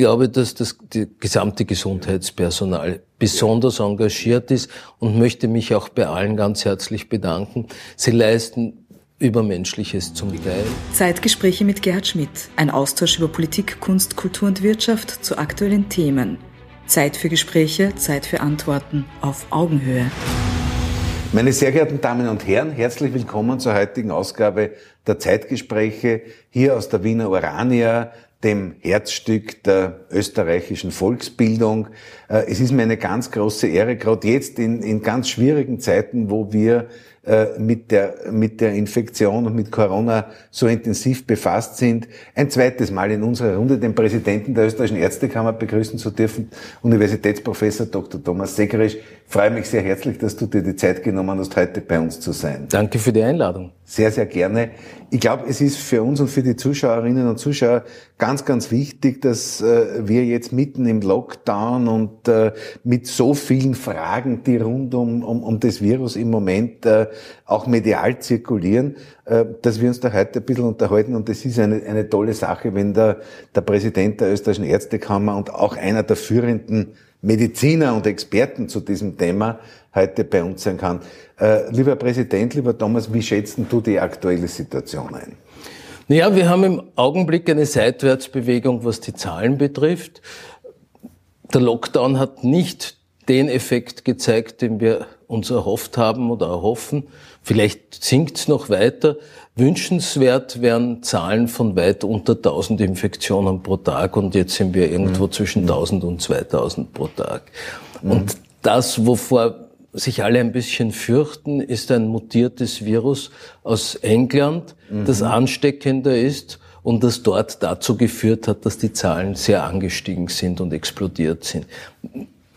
glaube, dass das die gesamte Gesundheitspersonal besonders engagiert ist und möchte mich auch bei allen ganz herzlich bedanken. Sie leisten Übermenschliches zum Teil. Zeitgespräche mit Gerhard Schmidt. Ein Austausch über Politik, Kunst, Kultur und Wirtschaft zu aktuellen Themen. Zeit für Gespräche, Zeit für Antworten auf Augenhöhe. Meine sehr geehrten Damen und Herren, herzlich willkommen zur heutigen Ausgabe der Zeitgespräche hier aus der Wiener Urania, dem Herzstück der österreichischen Volksbildung. Äh, es ist mir eine ganz große Ehre, gerade jetzt in, in ganz schwierigen Zeiten, wo wir äh, mit der, mit der Infektion und mit Corona so intensiv befasst sind, ein zweites Mal in unserer Runde den Präsidenten der Österreichischen Ärztekammer begrüßen zu dürfen, Universitätsprofessor Dr. Thomas Segerisch. Ich freue mich sehr herzlich, dass du dir die Zeit genommen hast, heute bei uns zu sein. Danke für die Einladung. Sehr, sehr gerne. Ich glaube, es ist für uns und für die Zuschauerinnen und Zuschauer ganz, ganz wichtig, dass äh, wir jetzt mitten im Lockdown und äh, mit so vielen Fragen, die rund um, um, um das Virus im Moment äh, auch medial zirkulieren, äh, dass wir uns da heute ein bisschen unterhalten. Und das ist eine, eine tolle Sache, wenn der, der Präsident der österreichischen Ärztekammer und auch einer der führenden Mediziner und Experten zu diesem Thema heute bei uns sein kann. Äh, lieber Präsident, lieber Thomas, wie schätzt du die aktuelle Situation ein? Naja, wir haben im Augenblick eine Seitwärtsbewegung, was die Zahlen betrifft. Der Lockdown hat nicht den Effekt gezeigt, den wir uns erhofft haben oder erhoffen. Vielleicht sinkt es noch weiter. Wünschenswert wären Zahlen von weit unter 1000 Infektionen pro Tag und jetzt sind wir irgendwo mhm. zwischen 1000 und 2000 pro Tag. Mhm. Und das, wovor sich alle ein bisschen fürchten, ist ein mutiertes Virus aus England, mhm. das ansteckender ist und das dort dazu geführt hat, dass die Zahlen sehr angestiegen sind und explodiert sind.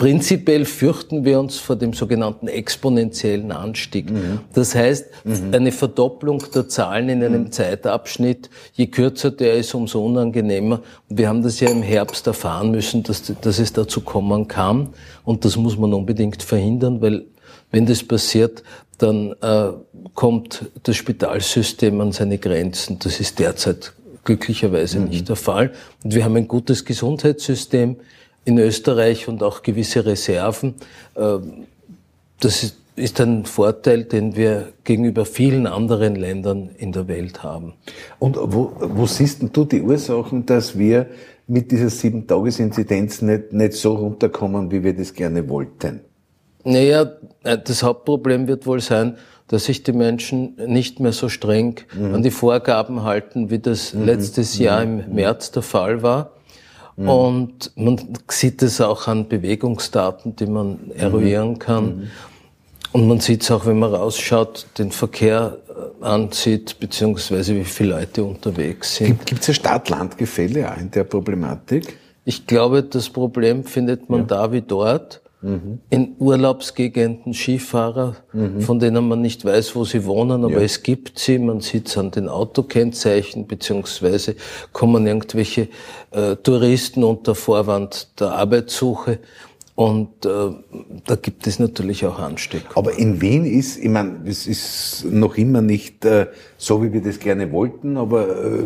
Prinzipiell fürchten wir uns vor dem sogenannten exponentiellen Anstieg. Mhm. Das heißt, mhm. eine Verdopplung der Zahlen in einem mhm. Zeitabschnitt, je kürzer der ist, umso unangenehmer. Und wir haben das ja im Herbst erfahren müssen, dass, dass es dazu kommen kann. Und das muss man unbedingt verhindern, weil wenn das passiert, dann äh, kommt das Spitalsystem an seine Grenzen. Das ist derzeit glücklicherweise mhm. nicht der Fall. Und wir haben ein gutes Gesundheitssystem in Österreich und auch gewisse Reserven. Äh, das ist, ist ein Vorteil, den wir gegenüber vielen anderen Ländern in der Welt haben. Und wo, wo siehst du die Ursachen, dass wir mit dieser Sieben-Tages-Inzidenz nicht, nicht so runterkommen, wie wir das gerne wollten? Naja, äh, das Hauptproblem wird wohl sein, dass sich die Menschen nicht mehr so streng mhm. an die Vorgaben halten, wie das mhm. letztes Jahr im mhm. März der Fall war. Mhm. Und man sieht es auch an Bewegungsdaten, die man mhm. eruieren kann. Mhm. Und man sieht es auch, wenn man rausschaut, den Verkehr äh, ansieht, beziehungsweise wie viele Leute unterwegs sind. Gibt es ein Stadt-Land-Gefälle in der Problematik? Ich glaube, das Problem findet man ja. da wie dort mhm. in Urlaubsgegenden Skifahrer, mhm. von denen man nicht weiß, wo sie wohnen, aber ja. es gibt sie. Man sieht es an den Autokennzeichen, beziehungsweise kommen irgendwelche äh, Touristen unter Vorwand der Arbeitssuche. Und äh, da gibt es natürlich auch Ansteckung. Aber in Wien ist, ich meine, es ist noch immer nicht äh, so, wie wir das gerne wollten, aber äh,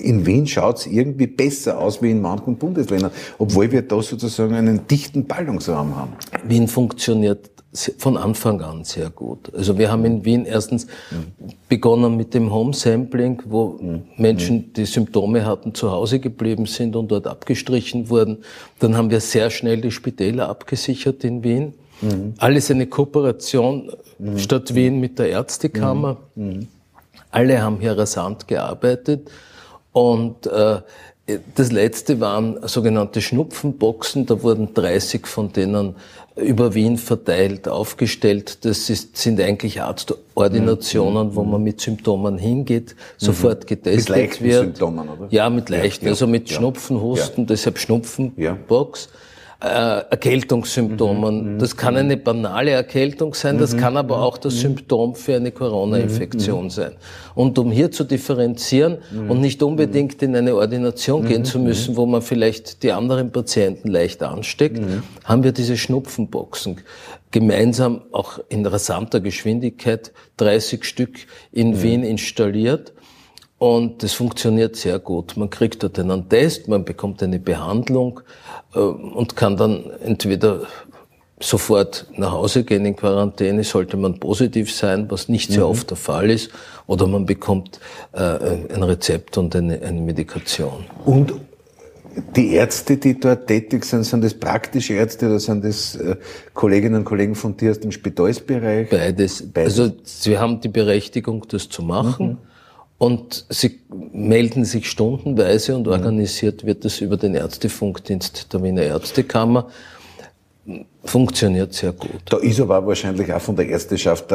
in Wien schaut es irgendwie besser aus wie in manchen Bundesländern, obwohl wir da sozusagen einen dichten Ballungsraum haben. Wien funktioniert von Anfang an sehr gut. Also wir haben in Wien erstens mhm. begonnen mit dem Home Sampling, wo mhm. Menschen, die Symptome hatten, zu Hause geblieben sind und dort abgestrichen wurden. Dann haben wir sehr schnell die Spitäler abgesichert in Wien. Mhm. Alles eine Kooperation. Stadt Wien mit der Ärztekammer. Alle haben hier rasant gearbeitet und äh, das letzte waren sogenannte Schnupfenboxen. Da wurden 30 von denen über Wien verteilt aufgestellt. Das ist, sind eigentlich Arztordinationen, mhm. wo man mit Symptomen hingeht, mhm. sofort getestet mit leichten wird. Symptomen, oder? Ja, mit leichten, ja, also mit ja. Schnupfen, Husten, ja. deshalb Schnupfenbox. Ja äh, Erkältungssymptomen. Mhm, mhm. Das kann eine banale Erkältung sein, das mhm, kann aber mhm. auch das Symptom für eine Corona-Infektion sein. Und um hier zu differenzieren und nicht unbedingt in eine Ordination gehen zu müssen, wo man vielleicht die anderen Patienten leicht ansteckt, haben wir diese Schnupfenboxen. Gemeinsam auch in rasanter Geschwindigkeit 30 Stück in Wien installiert. Und das funktioniert sehr gut. Man kriegt dort einen Test, man bekommt eine Behandlung äh, und kann dann entweder sofort nach Hause gehen in Quarantäne, sollte man positiv sein, was nicht sehr mhm. oft der Fall ist, oder man bekommt äh, ein Rezept und eine, eine Medikation. Und die Ärzte, die dort tätig sind, sind das praktische Ärzte oder sind das äh, Kolleginnen und Kollegen von dir aus dem Spitalsbereich? Beides. Beides. Also sie haben die Berechtigung, das zu machen. Mhm. Und sie melden sich stundenweise und mhm. organisiert wird das über den Ärztefunkdienst der Wiener Ärztekammer funktioniert sehr gut. Da ist aber wahrscheinlich auch von der Ärzteschaft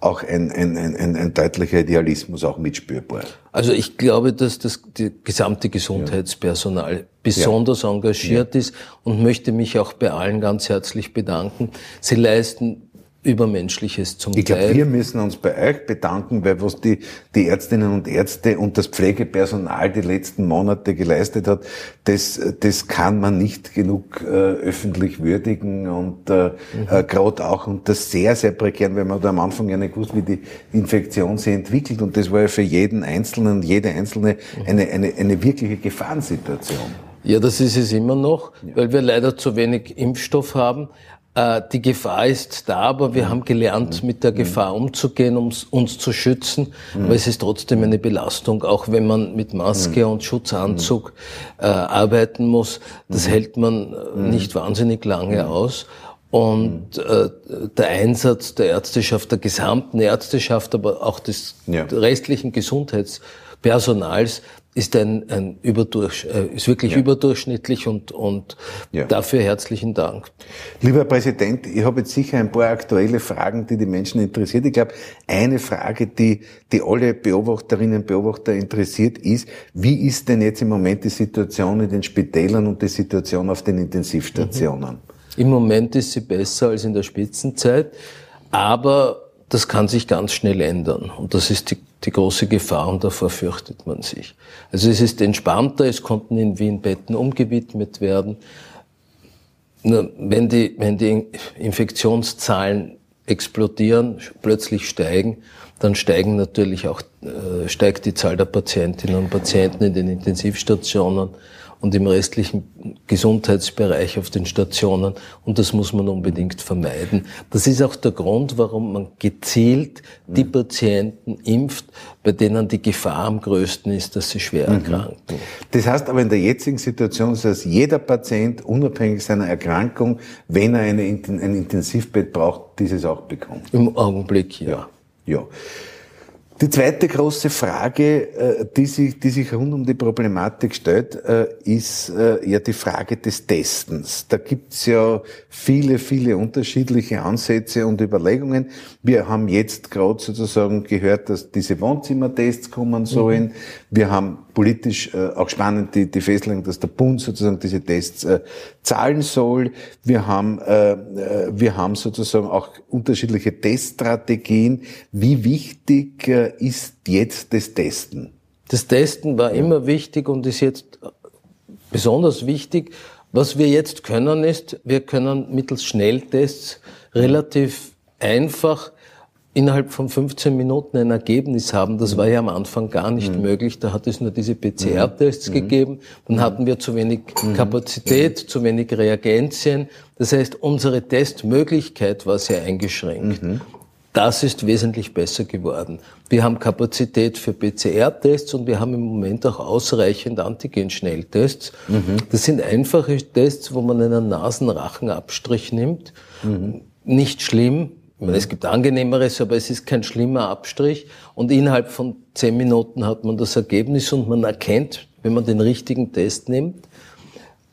auch ein, ein, ein, ein deutlicher Idealismus auch mitspürbar. Also ich glaube, dass das gesamte Gesundheitspersonal besonders ja. engagiert ja. ist und möchte mich auch bei allen ganz herzlich bedanken. Sie leisten Übermenschliches zum ich glaub, Teil. Wir müssen uns bei euch bedanken, weil was die, die Ärztinnen und Ärzte und das Pflegepersonal die letzten Monate geleistet hat, das, das kann man nicht genug äh, öffentlich würdigen und äh, mhm. äh, gerade auch unter sehr, sehr prekären, weil man da am Anfang ja nicht gewusst, wie die Infektion sich entwickelt und das war ja für jeden Einzelnen, jede Einzelne mhm. eine, eine, eine wirkliche Gefahrensituation. Ja, das ist es immer noch, weil wir leider zu wenig Impfstoff haben. Äh, die Gefahr ist da, aber wir haben gelernt, mit der Gefahr umzugehen, um uns zu schützen. Aber es ist trotzdem eine Belastung, auch wenn man mit Maske und Schutzanzug äh, arbeiten muss. Das hält man äh, nicht wahnsinnig lange aus. Und äh, der Einsatz der Ärzteschaft, der gesamten Ärzteschaft, aber auch des ja. restlichen Gesundheitspersonals ist ein, ein Überdurch, äh, ist wirklich ja. überdurchschnittlich und, und ja. dafür herzlichen Dank. Lieber Herr Präsident, ich habe jetzt sicher ein paar aktuelle Fragen, die die Menschen interessiert. Ich glaube, eine Frage, die, die alle Beobachterinnen und Beobachter interessiert, ist, wie ist denn jetzt im Moment die Situation in den Spitälern und die Situation auf den Intensivstationen? Mhm. Im Moment ist sie besser als in der Spitzenzeit, aber das kann sich ganz schnell ändern. Und das ist die, die große Gefahr und davor fürchtet man sich. Also es ist entspannter, es konnten in Wien Betten umgewidmet werden. Wenn die, wenn die Infektionszahlen explodieren, plötzlich steigen, dann steigen natürlich auch, äh, steigt die Zahl der Patientinnen und Patienten in den Intensivstationen und im restlichen Gesundheitsbereich auf den Stationen. Und das muss man unbedingt vermeiden. Das ist auch der Grund, warum man gezielt die mhm. Patienten impft, bei denen die Gefahr am größten ist, dass sie schwer mhm. erkranken. Das heißt aber in der jetzigen Situation, dass jeder Patient unabhängig seiner Erkrankung, wenn er eine, ein Intensivbett braucht, dieses auch bekommt. Im Augenblick, ja. ja. ja. Die zweite große Frage, äh, die sich, die sich rund um die Problematik stellt, äh, ist äh, ja die Frage des Testens. Da gibt's ja viele, viele unterschiedliche Ansätze und Überlegungen. Wir haben jetzt gerade sozusagen gehört, dass diese Wohnzimmertests kommen sollen. Mhm. Wir haben politisch auch spannend die, die Festlegung, dass der Bund sozusagen diese Tests zahlen soll. Wir haben, wir haben sozusagen auch unterschiedliche Teststrategien. Wie wichtig ist jetzt das Testen? Das Testen war immer wichtig und ist jetzt besonders wichtig. Was wir jetzt können ist, wir können mittels Schnelltests relativ einfach innerhalb von 15 Minuten ein Ergebnis haben. Das war ja am Anfang gar nicht mhm. möglich. Da hat es nur diese PCR-Tests mhm. gegeben. Dann hatten wir zu wenig mhm. Kapazität, zu wenig Reagenzien. Das heißt, unsere Testmöglichkeit war sehr eingeschränkt. Mhm. Das ist wesentlich besser geworden. Wir haben Kapazität für PCR-Tests und wir haben im Moment auch ausreichend Antigen-Schnelltests. Mhm. Das sind einfache Tests, wo man einen Nasenrachenabstrich nimmt. Mhm. Nicht schlimm. Meine, es gibt angenehmeres, aber es ist kein schlimmer Abstrich. Und innerhalb von zehn Minuten hat man das Ergebnis und man erkennt, wenn man den richtigen Test nimmt,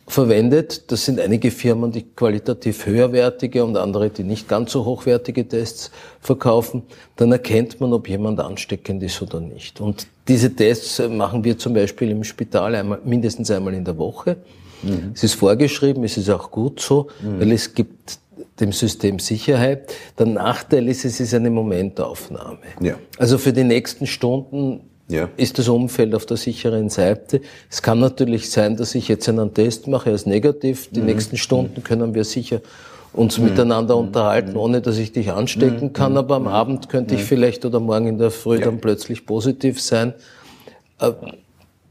verwendet. Das sind einige Firmen, die qualitativ höherwertige und andere, die nicht ganz so hochwertige Tests verkaufen. Dann erkennt man, ob jemand ansteckend ist oder nicht. Und diese Tests machen wir zum Beispiel im Spital einmal, mindestens einmal in der Woche. Mhm. Es ist vorgeschrieben, es ist auch gut so, mhm. weil es gibt dem System Sicherheit. Der Nachteil ist, es ist eine Momentaufnahme. Ja. Also für die nächsten Stunden ja. ist das Umfeld auf der sicheren Seite. Es kann natürlich sein, dass ich jetzt einen Test mache, er ist negativ. Die mhm. nächsten Stunden können wir sicher uns mhm. miteinander mhm. unterhalten, ohne dass ich dich anstecken mhm. kann. Aber am mhm. Abend könnte ich vielleicht oder morgen in der Früh ja. dann plötzlich positiv sein.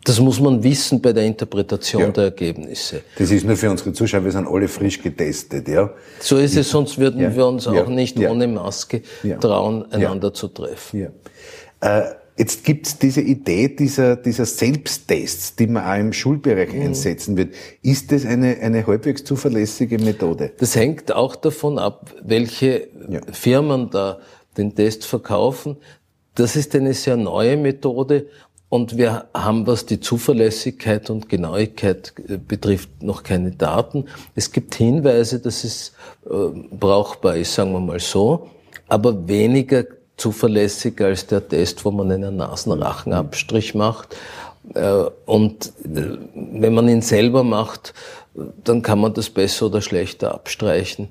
Das muss man wissen bei der Interpretation ja. der Ergebnisse. Das ist nur für unsere Zuschauer, wir sind alle frisch getestet, ja. So ist es, sonst würden ja. wir uns auch nicht ohne Maske trauen, einander zu treffen. Äh, jetzt gibt's diese Idee dieser, dieser Selbsttests, die man auch im Schulbereich mhm. einsetzen wird. Ist das eine, eine halbwegs zuverlässige Methode? Das hängt auch davon ab, welche Firmen da den Test verkaufen. Das ist eine sehr neue Methode und wir haben, was die Zuverlässigkeit und Genauigkeit äh, betrifft, noch keine Daten. Es gibt Hinweise, dass es äh, brauchbar ist, sagen wir mal so, aber weniger zuverlässig als der Test, wo man einen Nasenrachenabstrich macht. Äh, und wenn man ihn selber macht, dann kann man das besser oder schlechter abstreichen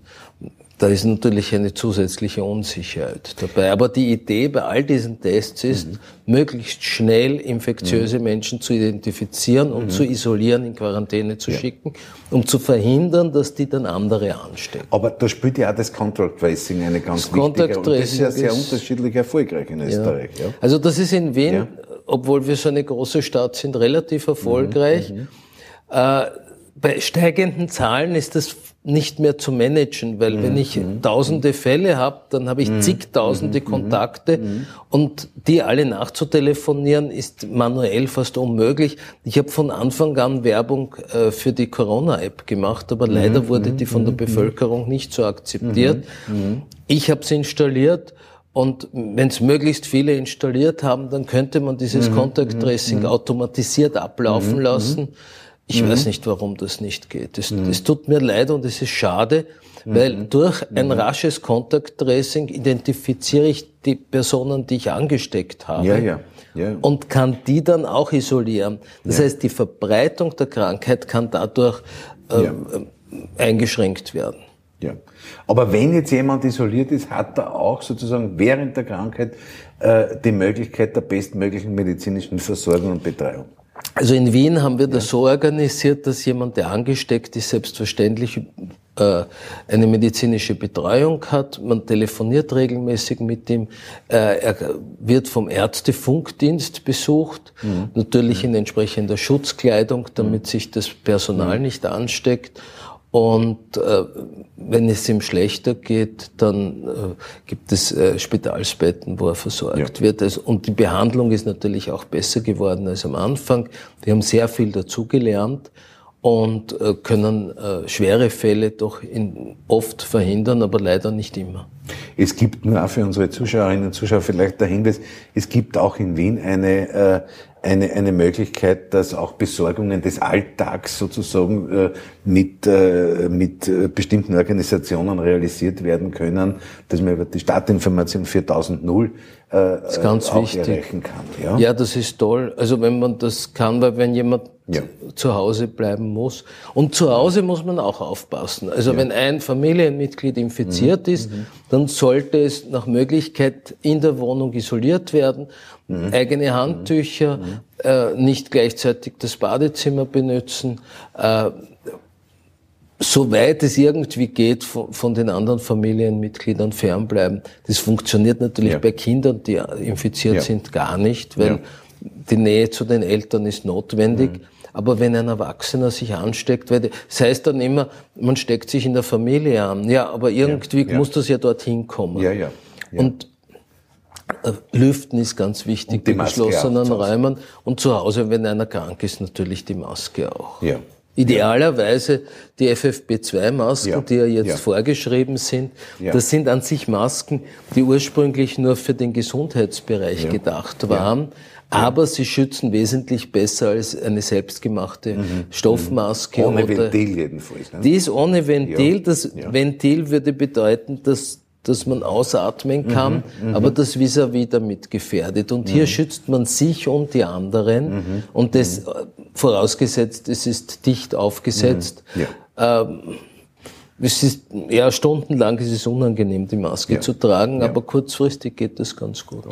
da ist natürlich eine zusätzliche Unsicherheit dabei. Aber die Idee bei all diesen Tests ist, mhm. möglichst schnell infektiöse mhm. Menschen zu identifizieren und mhm. zu isolieren, in Quarantäne zu ja. schicken, um zu verhindern, dass die dann andere anstecken. Aber da spielt ja auch das Contact Tracing eine ganz das wichtige Rolle. Das ist ja sehr unterschiedlich erfolgreich in Österreich. Ja. Ja. Also das ist in Wien, obwohl wir so eine große Stadt sind, relativ erfolgreich. Mhm. Mhm. Äh, bei steigenden Zahlen ist das nicht mehr zu managen, weil mhm. wenn ich mhm. tausende Fälle habe, dann habe ich mhm. zigtausende mhm. Kontakte mhm. und die alle nachzutelefonieren ist manuell fast unmöglich. Ich habe von Anfang an Werbung äh, für die Corona-App gemacht, aber leider wurde die von der Bevölkerung nicht so akzeptiert. Ich habe sie installiert und wenn es möglichst viele installiert haben, dann könnte man dieses Contact Tracing automatisiert ablaufen lassen. Ich mhm. weiß nicht, warum das nicht geht. Es, mhm. tut mir leid und es ist schade, mhm. weil durch ein mhm. rasches Contact Tracing identifiziere ich die Personen, die ich angesteckt habe. Ja, ja. Ja. Und kann die dann auch isolieren. Das ja. heißt, die Verbreitung der Krankheit kann dadurch äh, ja. eingeschränkt werden. Ja. Aber wenn jetzt jemand isoliert ist, hat er auch sozusagen während der Krankheit äh, die Möglichkeit der bestmöglichen medizinischen Versorgung und Betreuung. Also in Wien haben wir das so organisiert, dass jemand, der angesteckt ist, selbstverständlich äh, eine medizinische Betreuung hat. Man telefoniert regelmäßig mit ihm. Äh, er wird vom Ärztefunkdienst besucht, mhm. natürlich in entsprechender Schutzkleidung, damit mhm. sich das Personal mhm. nicht ansteckt. Und äh, wenn es ihm schlechter geht, dann äh, gibt es äh, Spitalsbetten, wo er versorgt ja. wird. Also, und die Behandlung ist natürlich auch besser geworden als am Anfang. Wir haben sehr viel dazugelernt und äh, können äh, schwere Fälle doch in, oft verhindern, aber leider nicht immer. Es gibt nur auch für unsere Zuschauerinnen und Zuschauer vielleicht der Hinweis, es gibt auch in Wien eine äh, eine, eine Möglichkeit, dass auch Besorgungen des Alltags sozusagen äh, mit, äh, mit äh, bestimmten Organisationen realisiert werden können, dass man über die Startinformation 4000 äh, das ist ganz auch wichtig. erreichen kann. Ja? ja, das ist toll. Also wenn man das kann, weil wenn jemand ja. zu Hause bleiben muss. Und zu Hause muss man auch aufpassen. Also ja. wenn ein Familienmitglied infiziert mhm. ist, mhm. Dann sollte es nach Möglichkeit in der Wohnung isoliert werden, mhm. eigene Handtücher, mhm. äh, nicht gleichzeitig das Badezimmer benutzen. Äh, soweit es irgendwie geht, von, von, den anderen Familienmitgliedern fernbleiben. Das funktioniert natürlich ja. bei Kindern, die infiziert ja. sind, gar nicht, weil ja. die Nähe zu den Eltern ist notwendig. Mhm. Aber wenn ein Erwachsener sich ansteckt, weil das heißt dann immer, man steckt sich in der Familie an. Ja, aber irgendwie muss das ja dorthin kommen. Ja, ja. Und äh, Lüften ist ganz wichtig, in geschlossenen Räumen. Und zu Hause, wenn einer krank ist, natürlich die Maske auch. Ja. Idealerweise die FFP2-Masken, ja. die ja jetzt ja. vorgeschrieben sind, ja. das sind an sich Masken, die ursprünglich nur für den Gesundheitsbereich gedacht waren. Aber sie schützen wesentlich besser als eine selbstgemachte mhm. Stoffmaske. Ohne Ventil jedenfalls. Ne? Die ist ohne Ventil. Das Ventil würde bedeuten, dass dass man ausatmen kann, mhm, mhm. aber das vis-à-vis damit gefährdet. Und mhm. hier schützt man sich und die anderen. Mhm, und das mhm. vorausgesetzt, es ist dicht aufgesetzt. Mhm. Ja. Ähm, es ist, ja, stundenlang ist es unangenehm, die Maske ja. zu tragen, ja. aber kurzfristig geht das ganz gut.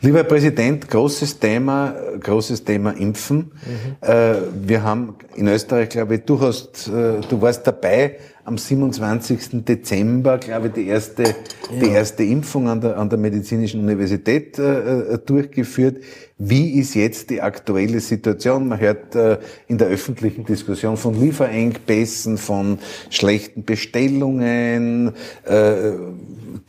Lieber Herr Präsident, großes Thema, großes Thema Impfen. Mhm. Äh, wir haben in Österreich, glaube ich, du hast, äh, du warst dabei am 27. Dezember, glaube ich, die erste, ja. die erste Impfung an der, an der Medizinischen Universität äh, äh, durchgeführt. Wie ist jetzt die aktuelle Situation? Man hört äh, in der öffentlichen Diskussion von Lieferengpässen, von schlechten Bestellungen, äh,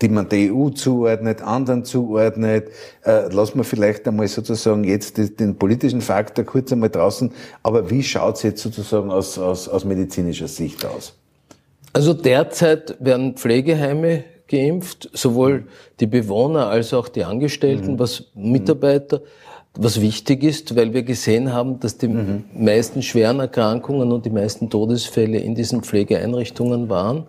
die man der EU zuordnet, anderen zuordnet. Äh, lassen wir vielleicht einmal sozusagen jetzt den politischen Faktor kurz einmal draußen. Aber wie schaut es jetzt sozusagen aus, aus, aus medizinischer Sicht aus? Also derzeit werden Pflegeheime geimpft, sowohl die Bewohner als auch die Angestellten, mhm. was Mitarbeiter, was wichtig ist, weil wir gesehen haben, dass die mhm. meisten schweren Erkrankungen und die meisten Todesfälle in diesen Pflegeeinrichtungen waren.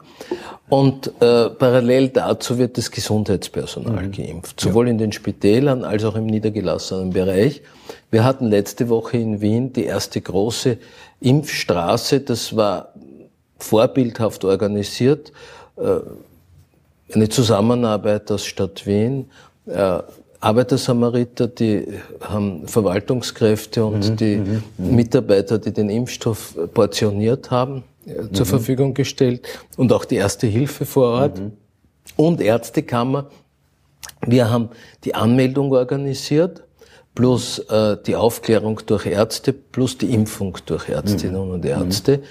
Und äh, parallel dazu wird das Gesundheitspersonal mhm. geimpft, sowohl ja. in den Spitälern als auch im niedergelassenen Bereich. Wir hatten letzte Woche in Wien die erste große Impfstraße. Das war vorbildhaft organisiert. Äh, eine Zusammenarbeit aus Stadt Wien, äh, Arbeitersamariter, die haben Verwaltungskräfte und mhm, die mhm, mhm. Mitarbeiter, die den Impfstoff portioniert haben, äh, zur mhm. Verfügung gestellt und auch die erste Hilfe vor Ort mhm. und Ärztekammer. Wir haben die Anmeldung organisiert, plus äh, die Aufklärung durch Ärzte, plus die Impfung durch Ärztinnen mhm. und Ärzte.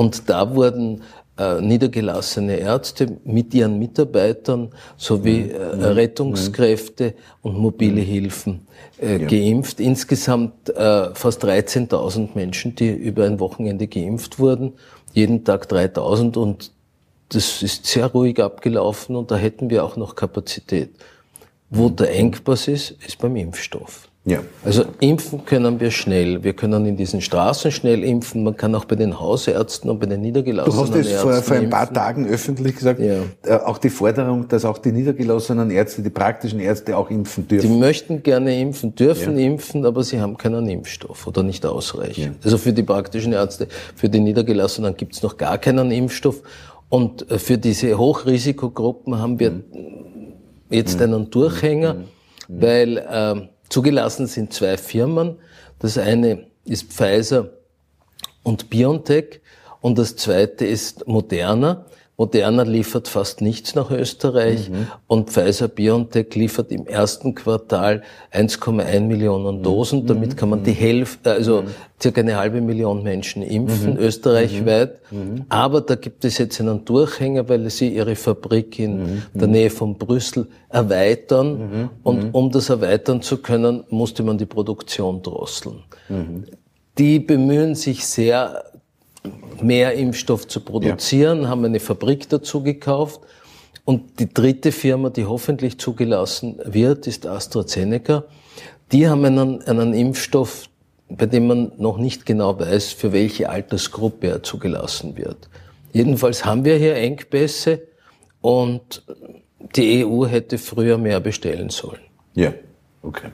Und da wurden äh, niedergelassene Ärzte mit ihren Mitarbeitern sowie äh. Rettungskräfte und mobile Hilfen äh, ja. geimpft. Insgesamt äh, fast 13.000 Menschen, die über ein Wochenende geimpft wurden. Jeden Tag 3.000 und das ist sehr ruhig abgelaufen und da hätten wir auch noch Kapazität. Wo der Engpass ist, ist beim Impfstoff. Ja. Also impfen können wir schnell. Wir können in diesen Straßen schnell impfen. Man kann auch bei den Hausärzten und bei den niedergelassenen Ärzten. Du hast es vor, vor ein paar Tagen öffentlich gesagt, ja. äh, auch die Forderung, dass auch die niedergelassenen Ärzte, die praktischen Ärzte auch impfen dürfen. Die möchten gerne impfen, dürfen ja. impfen, aber sie haben keinen Impfstoff oder nicht ausreichend. Ja. Also für die praktischen Ärzte, für die niedergelassenen gibt es noch gar keinen Impfstoff. Und äh, für diese Hochrisikogruppen haben wir mhm. Jetzt mhm. einen Durchhänger, mhm. weil äh, Zugelassen sind zwei Firmen. Das eine ist Pfizer und BioNTech und das zweite ist Moderna. Moderna liefert fast nichts nach Österreich mhm. und Pfizer BioNTech liefert im ersten Quartal 1,1 Millionen mhm. Dosen. Damit kann man die mhm. Hälfte, also mhm. circa eine halbe Million Menschen impfen, mhm. österreichweit. Mhm. Aber da gibt es jetzt einen Durchhänger, weil sie ihre Fabrik in der Nähe von Brüssel erweitern. Und um das erweitern zu können, musste man die Produktion drosseln. Die bemühen sich sehr, mehr Impfstoff zu produzieren, ja. haben eine Fabrik dazu gekauft. Und die dritte Firma, die hoffentlich zugelassen wird, ist AstraZeneca. Die haben einen, einen Impfstoff, bei dem man noch nicht genau weiß, für welche Altersgruppe er zugelassen wird. Jedenfalls haben wir hier Engpässe und die EU hätte früher mehr bestellen sollen. Ja. Okay.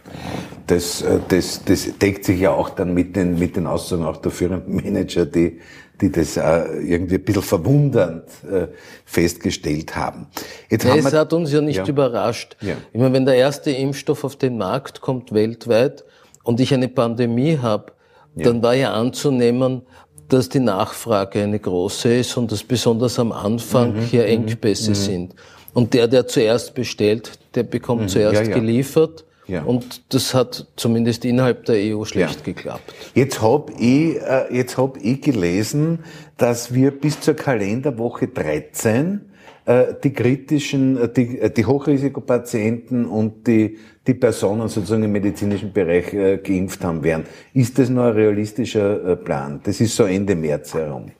Das, äh, das, das deckt sich ja auch dann mit den, mit den Aussagen auch der führenden Manager, die, die das äh, irgendwie ein bisschen verwundernd äh, festgestellt haben. Jetzt ja, haben es hat uns ja nicht ja. überrascht. Ja. Ich meine, wenn der erste Impfstoff auf den Markt kommt weltweit und ich eine Pandemie habe, dann war ja anzunehmen, dass die Nachfrage eine große ist und dass besonders am Anfang mhm, hier mhm, Engpässe mhm. sind. Und der, der zuerst bestellt, der bekommt mhm. zuerst geliefert. Ja. Und das hat zumindest innerhalb der EU schlecht ja. geklappt. Jetzt habe ich, äh, jetzt hab ich gelesen, dass wir bis zur Kalenderwoche 13 äh, die kritischen, äh, die, die Hochrisikopatienten und die, die Personen sozusagen im medizinischen Bereich geimpft haben werden. Ist das noch ein realistischer Plan? Das ist so Ende März herum.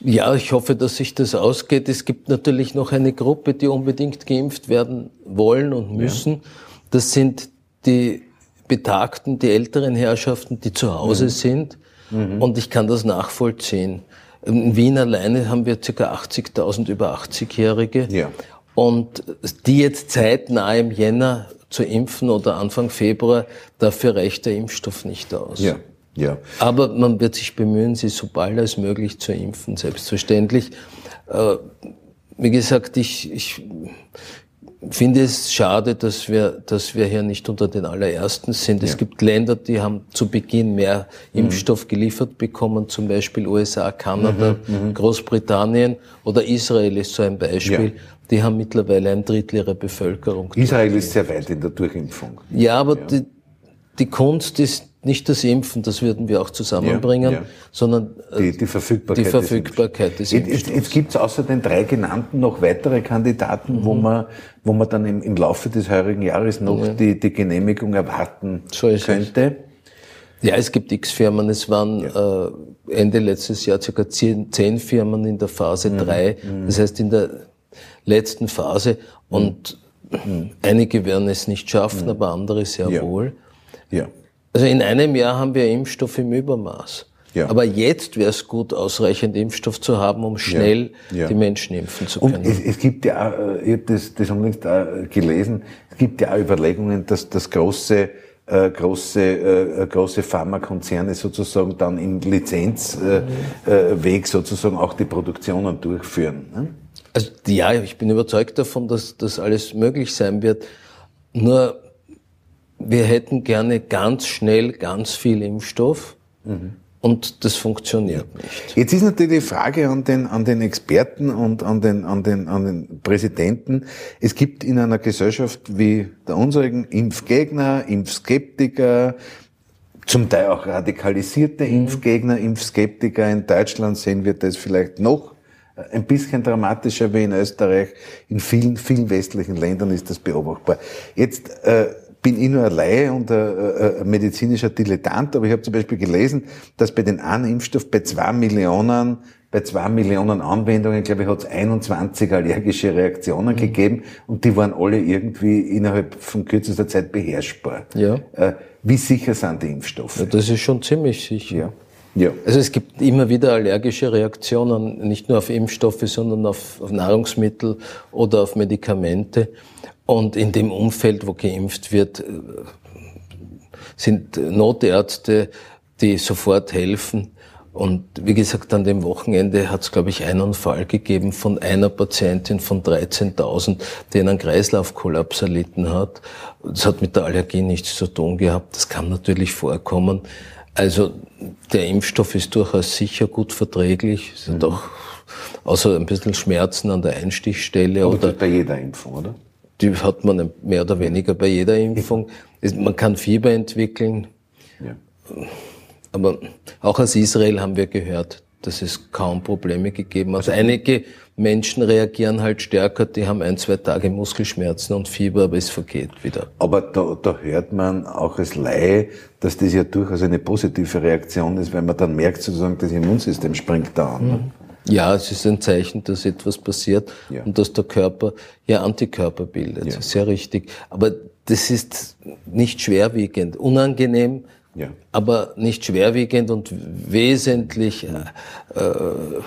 Ja, ich hoffe, dass sich das ausgeht. Es gibt natürlich noch eine Gruppe, die unbedingt geimpft werden wollen und müssen. Ja. Das sind die Betagten, die älteren Herrschaften, die zu Hause mhm. sind. Mhm. Und ich kann das nachvollziehen. In Wien alleine haben wir ca. 80.000 über 80-Jährige. Ja. Und die jetzt zeitnah im Jänner zu impfen oder Anfang Februar, dafür reicht der Impfstoff nicht aus. Ja. Ja. Aber man wird sich bemühen, sie so bald als möglich zu impfen, selbstverständlich. Äh, wie gesagt, ich, ich finde es schade, dass wir, dass wir hier nicht unter den allerersten sind. Es gibt Länder, die haben zu Beginn mehr mhm. Impfstoff geliefert bekommen, zum Beispiel USA, Kanada, mhm, mhm. Großbritannien oder Israel ist so ein Beispiel. Ja. Die haben mittlerweile ein Drittel ihrer Bevölkerung. Israel ist sehr weit in der Durchimpfung. Ja, aber ja. Die, die Kunst ist nicht das Impfen, das würden wir auch zusammenbringen, ja, ja. sondern äh, die, die Verfügbarkeit, die Verfügbarkeit des, Impfstoffs. Jetzt, jetzt gibt es außer den drei genannten noch weitere Kandidaten, mhm. wo, man, wo man dann im, im Laufe des heurigen Jahres noch ja. die, die Genehmigung erwarten so könnte. Es. Ja, es gibt x Firmen. Es waren äh, Ende letztes Jahr circa zehn, zehn Firmen in der Phase mhm. drei. Mhm. Das heißt in der letzten Phase. Und mhm. einige werden es nicht schaffen, mhm. aber andere sehr wohl. Ja. Also in einem Jahr haben wir Impfstoff im Übermaß. Ja. Aber jetzt wäre es gut, ausreichend Impfstoff zu haben, um schnell ja, ja. die Menschen impfen zu können. Und es, es gibt ja, auch, ich habe das, das unlängst auch gelesen, es gibt ja auch Überlegungen, dass das große äh, große, äh, große Pharmakonzerne sozusagen dann im Lizenzweg äh, äh, sozusagen auch die Produktionen durchführen. Ne? Also ja, ich bin überzeugt davon, dass das alles möglich sein wird. Nur wir hätten gerne ganz schnell ganz viel Impfstoff. Mhm. Und das funktioniert nicht. Jetzt ist natürlich die Frage an den, an den Experten und an den, an, den, an den Präsidenten. Es gibt in einer Gesellschaft wie der unsrigen Impfgegner, Impfskeptiker, zum Teil auch radikalisierte mhm. Impfgegner, Impfskeptiker. In Deutschland sehen wir das vielleicht noch ein bisschen dramatischer wie in Österreich. In vielen, vielen westlichen Ländern ist das beobachtbar. Jetzt äh, bin ich nur ein Laie und ein, ein medizinischer Dilettant, aber ich habe zum Beispiel gelesen, dass bei den einen Impfstoff bei zwei Millionen bei zwei Millionen Anwendungen, glaube ich, hat es 21 allergische Reaktionen mhm. gegeben und die waren alle irgendwie innerhalb von kürzester Zeit beherrschbar. Ja. Äh, wie sicher sind die Impfstoffe? Ja, das ist schon ziemlich sicher. Ja. Ja. Also es gibt immer wieder allergische Reaktionen, nicht nur auf Impfstoffe, sondern auf, auf Nahrungsmittel oder auf Medikamente. Und in dem Umfeld, wo geimpft wird, äh, sind Notärzte, die sofort helfen. Und wie gesagt, an dem Wochenende hat es, glaube ich, einen Fall gegeben von einer Patientin von 13.000, die einen Kreislaufkollaps erlitten hat. Das hat mit der Allergie nichts zu tun gehabt. Das kann natürlich vorkommen. Also der Impfstoff ist durchaus sicher gut verträglich. Es hat mhm. auch außer ein bisschen Schmerzen an der Einstichstelle. Aber oder bei jeder Impfung, oder? Die hat man mehr oder weniger bei jeder Impfung. Man kann Fieber entwickeln. Ja. Aber auch aus Israel haben wir gehört, dass es kaum Probleme gegeben hat. Also einige Menschen reagieren halt stärker, die haben ein, zwei Tage Muskelschmerzen und Fieber, aber es vergeht wieder. Aber da, da hört man auch als Laie, dass das ja durchaus eine positive Reaktion ist, weil man dann merkt sozusagen, das Immunsystem springt da an. Ne? Mhm. Ja, es ist ein Zeichen, dass etwas passiert ja. und dass der Körper ja Antikörper bildet. Ja. Sehr richtig. Aber das ist nicht schwerwiegend. Unangenehm, ja. aber nicht schwerwiegend und wesentlich äh, äh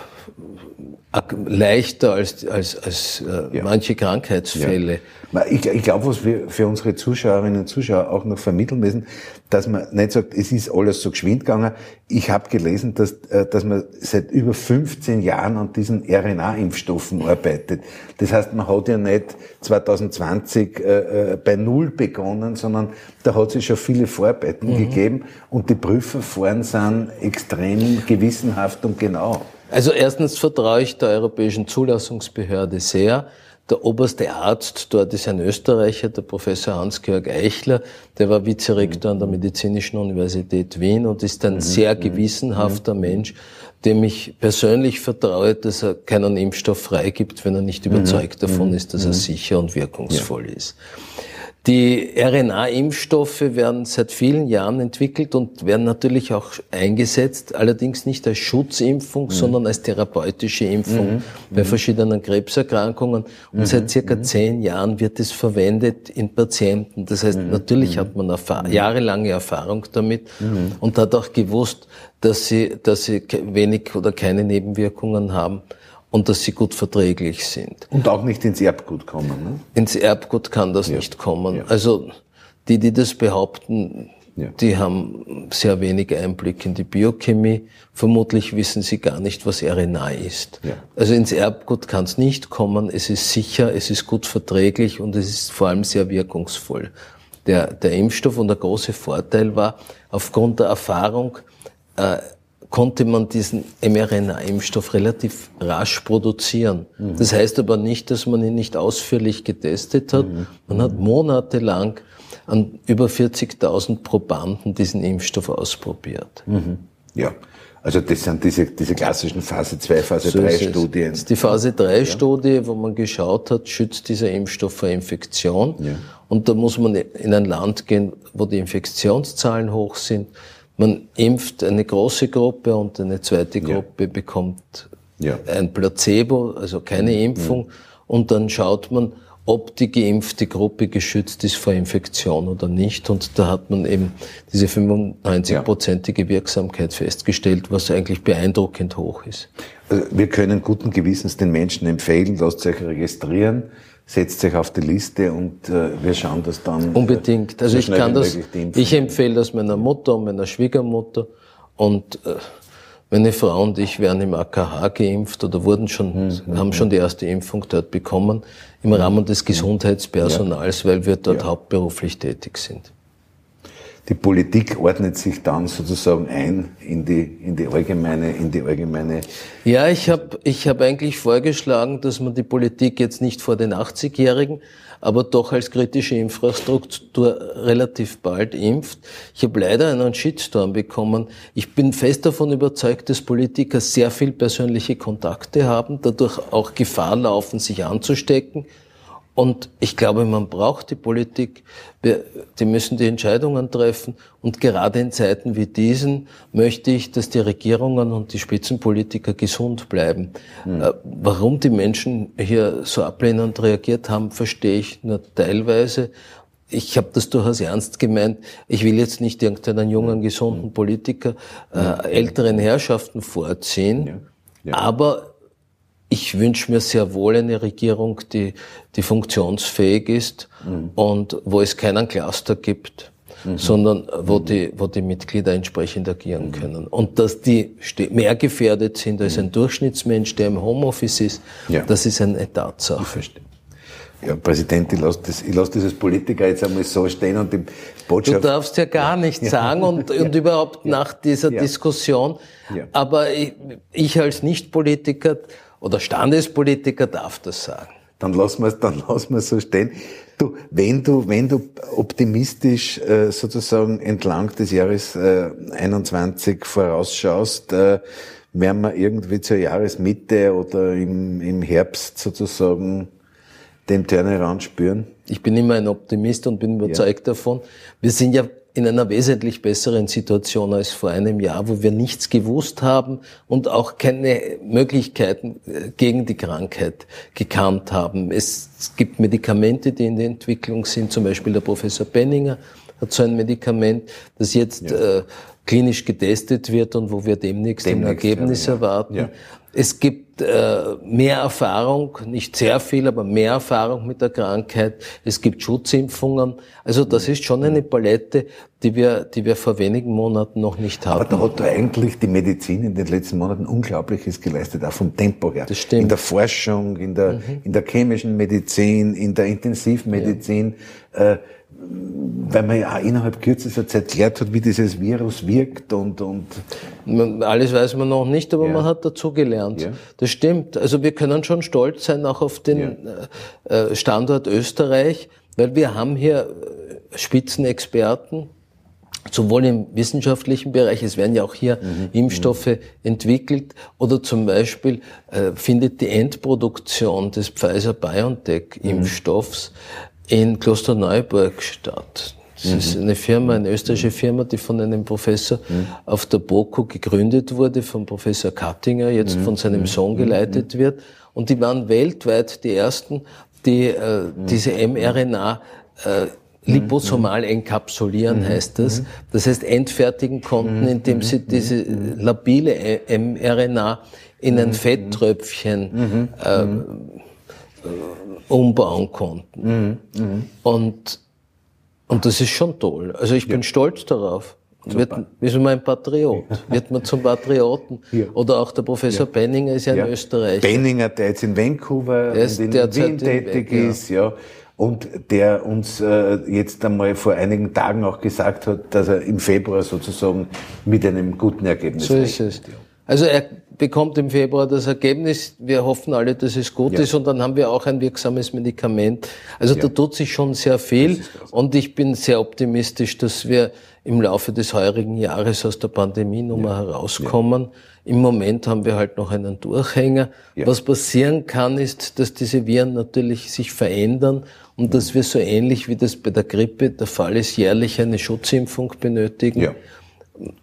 leichter als, als, als äh, ja. manche Krankheitsfälle. Ja. Ich, ich glaube, was wir für unsere Zuschauerinnen und Zuschauer auch noch vermitteln müssen, dass man nicht sagt, es ist alles so geschwind gegangen. Ich habe gelesen, dass, äh, dass man seit über 15 Jahren an diesen RNA-Impfstoffen arbeitet. Das heißt, man hat ja nicht 2020 äh, äh, bei Null begonnen, sondern da hat es schon viele Vorarbeiten mhm. gegeben und die Prüfverfahren sind extrem gewissenhaft und genau. Also erstens vertraue ich der Europäischen Zulassungsbehörde sehr. Der oberste Arzt dort ist ein Österreicher, der Professor Hans-Georg Eichler, der war Vizerektor an der Medizinischen Universität Wien und ist ein mhm. sehr mhm. gewissenhafter mhm. Mensch, dem ich persönlich vertraue, dass er keinen Impfstoff freigibt, wenn er nicht überzeugt davon ist, dass er sicher und wirkungsvoll ist. Die RNA-Impfstoffe werden seit vielen Jahren entwickelt und werden natürlich auch eingesetzt, allerdings nicht als Schutzimpfung, mhm. sondern als therapeutische Impfung mhm. bei mhm. verschiedenen Krebserkrankungen. Und mhm. seit circa mhm. zehn Jahren wird es verwendet in Patienten. Das heißt, mhm. natürlich hat man Erfahr jahrelange Erfahrung damit und hat auch gewusst, dass sie, dass sie wenig oder keine Nebenwirkungen haben und dass sie gut verträglich sind. Und auch nicht ins Erbgut kommen. Ne? Ins Erbgut kann das ja. nicht kommen. Ja. Also die, die das behaupten, Ja. Die haben sehr wenig Einblick in die Biochemie. Vermutlich wissen sie gar nicht, was RNA ist. Also ins Erbgut kann es nicht kommen. Es ist sicher, es ist gut verträglich und es ist vor allem sehr wirkungsvoll. Der, der Impfstoff und der große Vorteil war, aufgrund der Erfahrung äh, konnte man diesen mRNA-Impfstoff relativ rasch produzieren. Mhm. Das heißt aber nicht, dass man ihn nicht ausführlich getestet hat. Mhm. Man hat monatelang an über 40.000 Probanden diesen Impfstoff ausprobiert. Mhm. Ja. Also das sind diese, diese klassischen Phase 2, Phase so 3 Studien. Das ist die Phase 3 Studie, ja. wo man geschaut hat, schützt dieser Impfstoff vor Infektion. Ja. Und da muss man in ein Land gehen, wo die Infektionszahlen hoch sind. Man impft eine große Gruppe und eine zweite Gruppe ja. bekommt ein Placebo, also keine mhm. Impfung. Mhm. Und dann schaut man, ob die geimpfte Gruppe geschützt ist vor Infektion oder nicht. Und da hat man eben diese 95-prozentige Wirksamkeit festgestellt, was eigentlich beeindruckend hoch ist. Also wir können guten Gewissens den Menschen empfehlen, lasst euch registrieren, setzt euch auf die Liste und äh, wir schauen das dann. Äh, Unbedingt. Also so ich kann das, ich empfehle das meiner Mutter und meiner Schwiegermutter und äh, meine Frau und ich werden im AKH geimpft oder wurden schon, mhm. haben schon die erste Impfung dort bekommen im Rahmen des Gesundheitspersonals, ja. weil wir dort ja. hauptberuflich tätig sind. Die Politik ordnet sich dann sozusagen ein in die, in die allgemeine, in die allgemeine. Ja, ich habe ich hab eigentlich vorgeschlagen, dass man die Politik jetzt nicht vor den 80-Jährigen, aber doch als kritische Infrastruktur relativ bald impft. Ich habe leider einen Shitstorm bekommen. Ich bin fest davon überzeugt, dass Politiker sehr viel persönliche Kontakte haben, dadurch auch Gefahr laufen, sich anzustecken. Und ich glaube, man braucht die Politik. Wir, die müssen die Entscheidungen treffen. Und gerade in Zeiten wie diesen möchte ich, dass die Regierungen und die Spitzenpolitiker gesund bleiben. Mhm. warum die Menschen hier so ablehnend reagiert haben, verstehe ich nur teilweise. Ich habe das durchaus ernst gemeint. Ich will jetzt nicht irgendeinen jungen, gesunden Politiker äh, älteren Herrschaften vorziehen. Ja. Ja. Aber ich wünsche mir sehr wohl eine Regierung, die, die funktionsfähig ist mhm. und wo es keinen Cluster gibt, mhm. sondern wo, mhm. die, wo die Mitglieder entsprechend agieren mhm. können. Und dass die mehr gefährdet sind als ein mhm. Durchschnittsmensch, der im Homeoffice ist, ja. das ist eine Tatsache. Ich verstehe. Ja, Präsident, ich lasse, das, ich lasse dieses Politiker jetzt einmal so stehen und die Botschaft. Du darfst ja gar nichts sagen und, und überhaupt nach dieser Diskussion. Aber ich, ich als Nicht-Politiker oder Standespolitiker darf das sagen. Dann lassen wir es, dann lassen wir so stehen. Du, wenn du, wenn du optimistisch äh, sozusagen entlang des Jahres äh, 21 vorausschaust, äh, werden wir irgendwie zur Jahresmitte oder im, im Herbst sozusagen den Turnaround spüren? Ich bin immer ein Optimist und bin überzeugt ja. davon. Wir sind ja in einer wesentlich besseren Situation als vor einem Jahr, wo wir nichts gewusst haben und auch keine Möglichkeiten äh, gegen die Krankheit gekannt haben. Es gibt Medikamente, die in der Entwicklung sind, zum Beispiel der Professor Benninger hat so ein Medikament, das jetzt ja. äh, klinisch getestet wird und wo wir demnächst, demnächst ein Ergebnis ja, erwarten. Es gibt äh, mehr Erfahrung, nicht sehr viel, aber mehr Erfahrung mit der Krankheit. Es gibt Schutzimpfungen. Also das ist schon eine Palette, die wir, die wir vor wenigen Monaten noch nicht hatten. Aber da hat eigentlich die Medizin in den letzten Monaten Unglaubliches geleistet, auch vom Tempo her. Das stimmt. In der Forschung, in der, mhm. in der chemischen Medizin, in der Intensivmedizin. Ja. Äh, weil man ja innerhalb kürzester Zeit erklärt hat, wie dieses Virus wirkt und, und alles weiß man noch nicht, aber ja. man hat dazu gelernt. Ja. Das stimmt. Also wir können schon stolz sein auch auf den ja. Äh, Standort Österreich, weil wir haben hier äh, Spitzenexperten, sowohl im wissenschaftlichen Bereich, es werden ja auch hier mhm. Impfstoffe mhm. entwickelt, oder zum Beispiel äh, findet die Endproduktion des Pfizer-BioNTech-Impfstoffs mhm in Klosterneuburg statt. Das mhm. ist eine Firma, eine österreichische Firma, die von einem Professor mhm. auf der BOKU gegründet wurde, von Professor Kattinger, jetzt mhm. von seinem mhm. Sohn geleitet mhm. wird. Und die waren weltweit die ersten, die äh, mhm. diese mRNA äh, liposomal enkapsulieren, heißt das. Das heißt, entfertigen konnten, indem sie diese labile mRNA in ein Fetttröpfchen äh, umbauen konnten. Mhm, mh. Und Und das ist schon toll. Also ich bin stolz darauf. Wird, ist man ein Patriot? Wird man zum Patrioten? Ja. Oder auch der Professor ja. Benninger ist ja, ja. in Österreich. Benninger, der jetzt in Vancouver und in Wien tätig ist, ja. Und der uns äh, jetzt einmal vor einigen Tagen auch gesagt hat, dass er im Februar sozusagen mit einem guten Ergebnis So ist es. Also er bekommt im Februar das Ergebnis. Wir hoffen alle, dass es gut ja. ist und dann haben wir auch ein wirksames Medikament. Also ja. da tut sich schon sehr viel und ich bin sehr optimistisch, dass wir im Laufe des heurigen Jahres aus der Pandemienummer ja. herauskommen. Im Moment haben wir halt noch einen Durchhänger. Was passieren kann, ist, dass diese Viren natürlich sich verändern und dass wir so ähnlich wie das bei der Grippe der Fall ist, jährlich eine Schutzimpfung benötigen.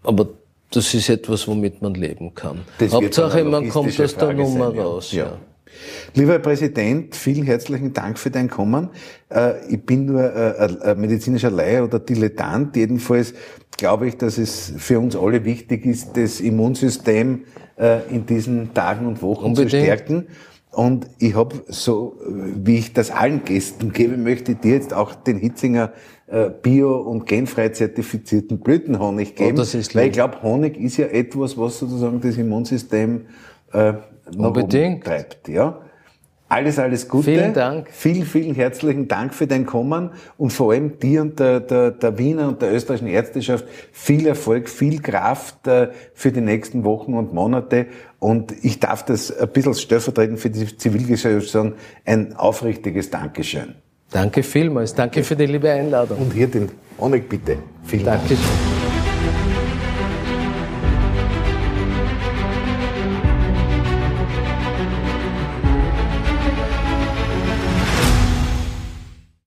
Aber das ist etwas, womit man leben kann. Das Hauptsache, man kommt aus der Nummer sein, raus. Ja. ja. Lieber Herr Präsident, vielen herzlichen Dank für dein Kommen. Äh, ich bin nur ein medizinischer Laie oder Dilettant. Jedenfalls glaube ich, dass es für uns alle wichtig ist, das Immunsystem äh, in diesen Tagen und Wochen Unbedingt. zu stärken. Und ich habe so, wie ich das allen Gästen gebe, möchte ich dir jetzt auch den Hitzinger äh, bio- und genfrei zertifizierten Blütenhonig oh, geben. Oh, das ist weil ich glaube, Honig ist ja etwas, was sozusagen das Immunsystem äh, nach Unbedingt. treibt. Ja? Alles, alles Gute. Vielen Dank. Vielen, vielen herzlichen Dank für dein Kommen und vor allem dir und der, der, der Wiener und der österreichischen Ärzteschaft viel Erfolg, viel Kraft äh, für die nächsten Wochen und Monate. Und ich darf das ein bisschen stellvertretend für die Zivilgesellschaft sagen, ein aufrichtiges Dankeschön. Danke vielmals. Danke für die liebe Einladung. Und hier den Honig bitte. Vielen Danke. Dank.